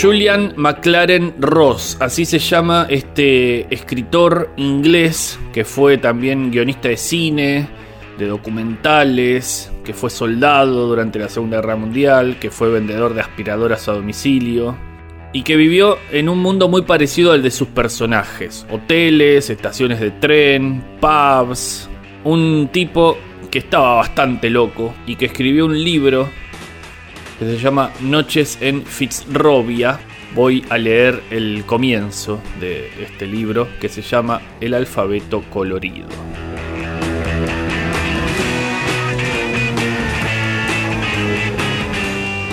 Julian McLaren Ross, así se llama este escritor inglés que fue también guionista de cine, de documentales, que fue soldado durante la Segunda Guerra Mundial, que fue vendedor de aspiradoras a domicilio y que vivió en un mundo muy parecido al de sus personajes, hoteles, estaciones de tren, pubs, un tipo que estaba bastante loco y que escribió un libro que se llama Noches en Fitzrovia. Voy a leer el comienzo de este libro que se llama El alfabeto colorido.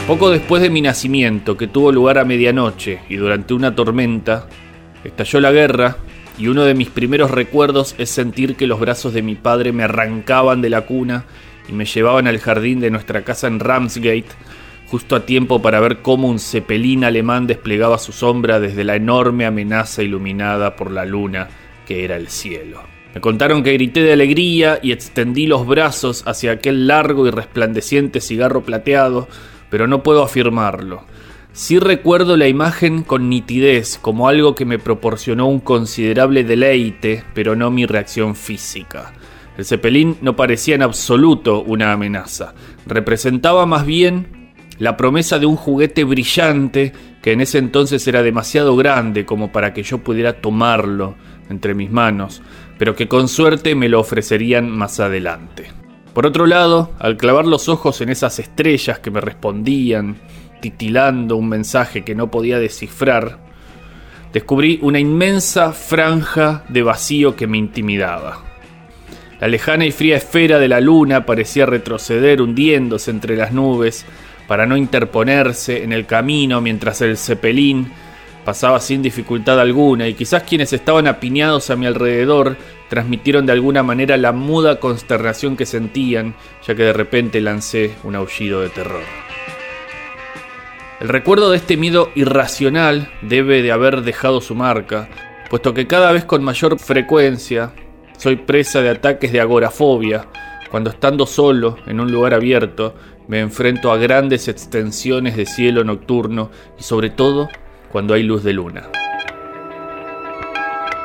Poco después de mi nacimiento, que tuvo lugar a medianoche y durante una tormenta, estalló la guerra y uno de mis primeros recuerdos es sentir que los brazos de mi padre me arrancaban de la cuna y me llevaban al jardín de nuestra casa en Ramsgate justo a tiempo para ver cómo un cepelín alemán desplegaba su sombra desde la enorme amenaza iluminada por la luna que era el cielo. Me contaron que grité de alegría y extendí los brazos hacia aquel largo y resplandeciente cigarro plateado, pero no puedo afirmarlo. Sí recuerdo la imagen con nitidez como algo que me proporcionó un considerable deleite, pero no mi reacción física. El cepelín no parecía en absoluto una amenaza, representaba más bien la promesa de un juguete brillante que en ese entonces era demasiado grande como para que yo pudiera tomarlo entre mis manos, pero que con suerte me lo ofrecerían más adelante. Por otro lado, al clavar los ojos en esas estrellas que me respondían, titilando un mensaje que no podía descifrar, descubrí una inmensa franja de vacío que me intimidaba. La lejana y fría esfera de la luna parecía retroceder hundiéndose entre las nubes, para no interponerse en el camino mientras el cepelín pasaba sin dificultad alguna y quizás quienes estaban apiñados a mi alrededor transmitieron de alguna manera la muda consternación que sentían, ya que de repente lancé un aullido de terror. El recuerdo de este miedo irracional debe de haber dejado su marca, puesto que cada vez con mayor frecuencia soy presa de ataques de agorafobia, cuando estando solo en un lugar abierto me enfrento a grandes extensiones de cielo nocturno y sobre todo cuando hay luz de luna.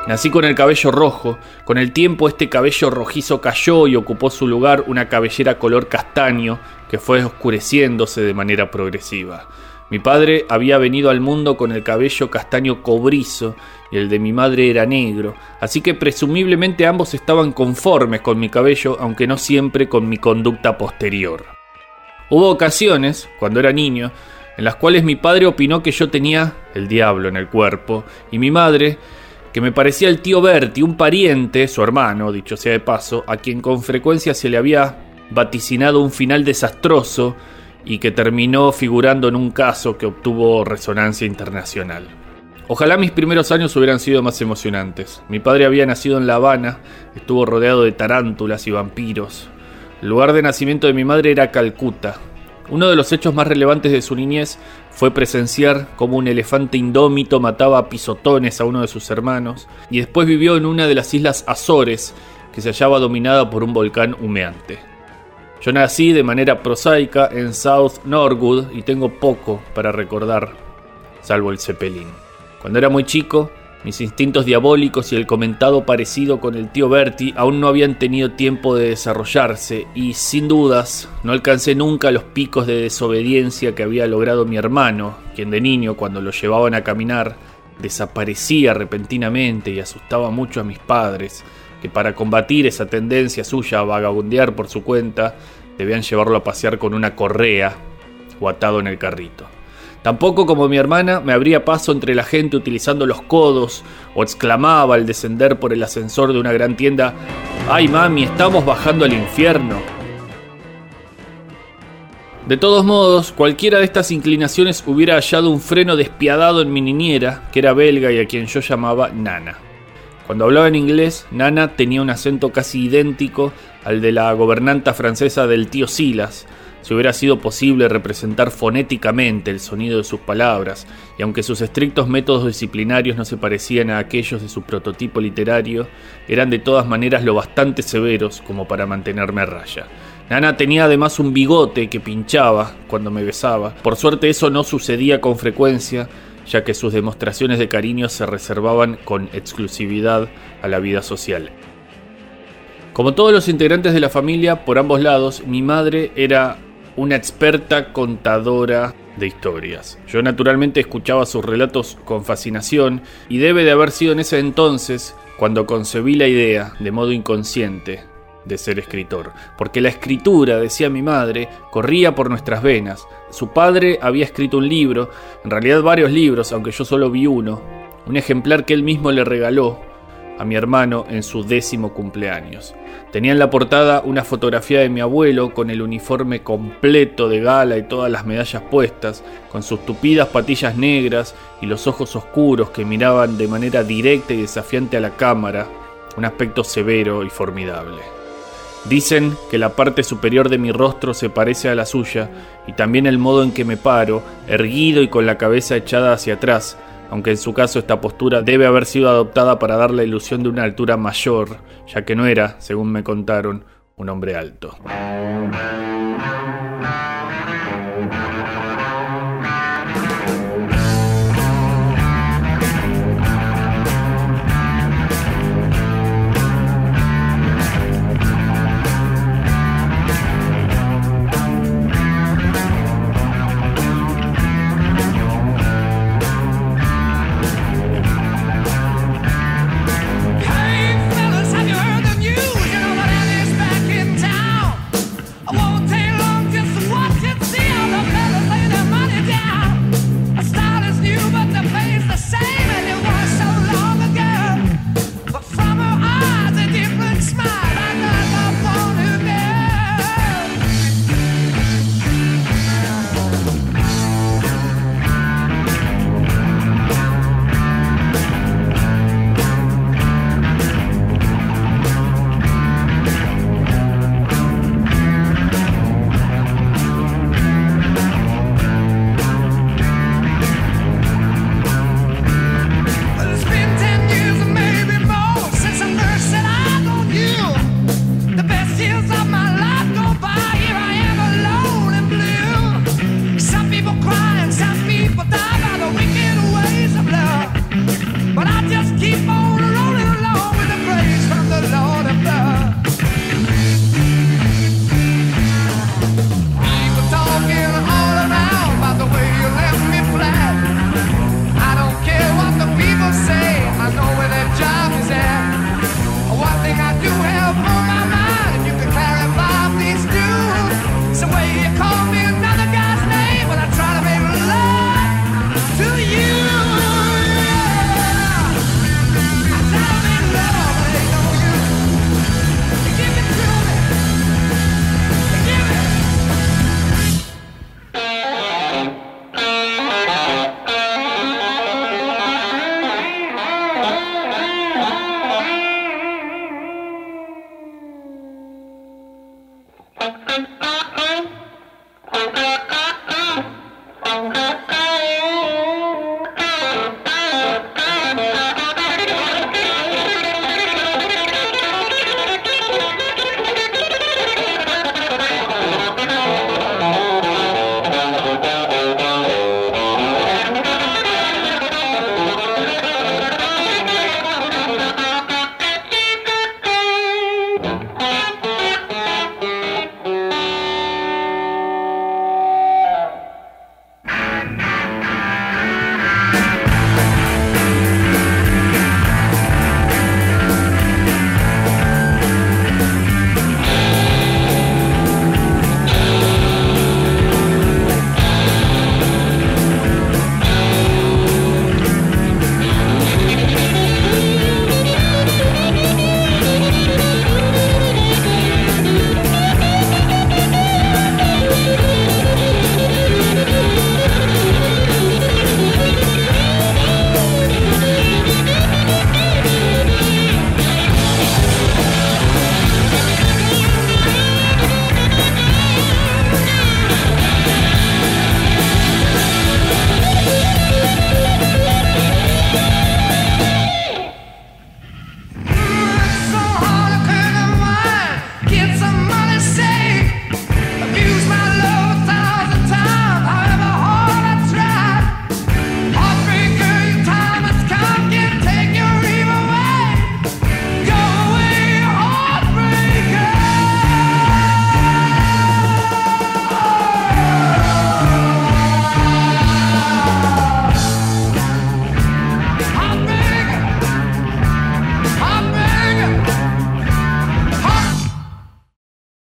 Nací con el cabello rojo, con el tiempo este cabello rojizo cayó y ocupó su lugar una cabellera color castaño que fue oscureciéndose de manera progresiva. Mi padre había venido al mundo con el cabello castaño cobrizo y el de mi madre era negro, así que presumiblemente ambos estaban conformes con mi cabello, aunque no siempre con mi conducta posterior. Hubo ocasiones, cuando era niño, en las cuales mi padre opinó que yo tenía el diablo en el cuerpo, y mi madre, que me parecía el tío Berti, un pariente, su hermano, dicho sea de paso, a quien con frecuencia se le había vaticinado un final desastroso y que terminó figurando en un caso que obtuvo resonancia internacional. Ojalá mis primeros años hubieran sido más emocionantes. Mi padre había nacido en La Habana, estuvo rodeado de tarántulas y vampiros, el lugar de nacimiento de mi madre era Calcuta. Uno de los hechos más relevantes de su niñez fue presenciar cómo un elefante indómito mataba a pisotones a uno de sus hermanos, y después vivió en una de las islas Azores, que se hallaba dominada por un volcán humeante. Yo nací de manera prosaica en South Norwood y tengo poco para recordar, salvo el Zeppelin. Cuando era muy chico, mis instintos diabólicos y el comentado parecido con el tío Bertie aún no habían tenido tiempo de desarrollarse y sin dudas no alcancé nunca los picos de desobediencia que había logrado mi hermano, quien de niño cuando lo llevaban a caminar desaparecía repentinamente y asustaba mucho a mis padres, que para combatir esa tendencia suya a vagabundear por su cuenta debían llevarlo a pasear con una correa o atado en el carrito. Tampoco como mi hermana me abría paso entre la gente utilizando los codos o exclamaba al descender por el ascensor de una gran tienda, ¡ay mami, estamos bajando al infierno! De todos modos, cualquiera de estas inclinaciones hubiera hallado un freno despiadado en mi niñera, que era belga y a quien yo llamaba Nana. Cuando hablaba en inglés, Nana tenía un acento casi idéntico al de la gobernanta francesa del tío Silas, si hubiera sido posible representar fonéticamente el sonido de sus palabras, y aunque sus estrictos métodos disciplinarios no se parecían a aquellos de su prototipo literario, eran de todas maneras lo bastante severos como para mantenerme a raya. Nana tenía además un bigote que pinchaba cuando me besaba. Por suerte eso no sucedía con frecuencia, ya que sus demostraciones de cariño se reservaban con exclusividad a la vida social. Como todos los integrantes de la familia, por ambos lados, mi madre era una experta contadora de historias. Yo naturalmente escuchaba sus relatos con fascinación y debe de haber sido en ese entonces cuando concebí la idea, de modo inconsciente, de ser escritor, porque la escritura, decía mi madre, corría por nuestras venas. Su padre había escrito un libro, en realidad varios libros, aunque yo solo vi uno, un ejemplar que él mismo le regaló a mi hermano en su décimo cumpleaños. Tenía en la portada una fotografía de mi abuelo con el uniforme completo de gala y todas las medallas puestas, con sus tupidas patillas negras y los ojos oscuros que miraban de manera directa y desafiante a la cámara, un aspecto severo y formidable. Dicen que la parte superior de mi rostro se parece a la suya y también el modo en que me paro, erguido y con la cabeza echada hacia atrás, aunque en su caso esta postura debe haber sido adoptada para dar la ilusión de una altura mayor, ya que no era, según me contaron, un hombre alto.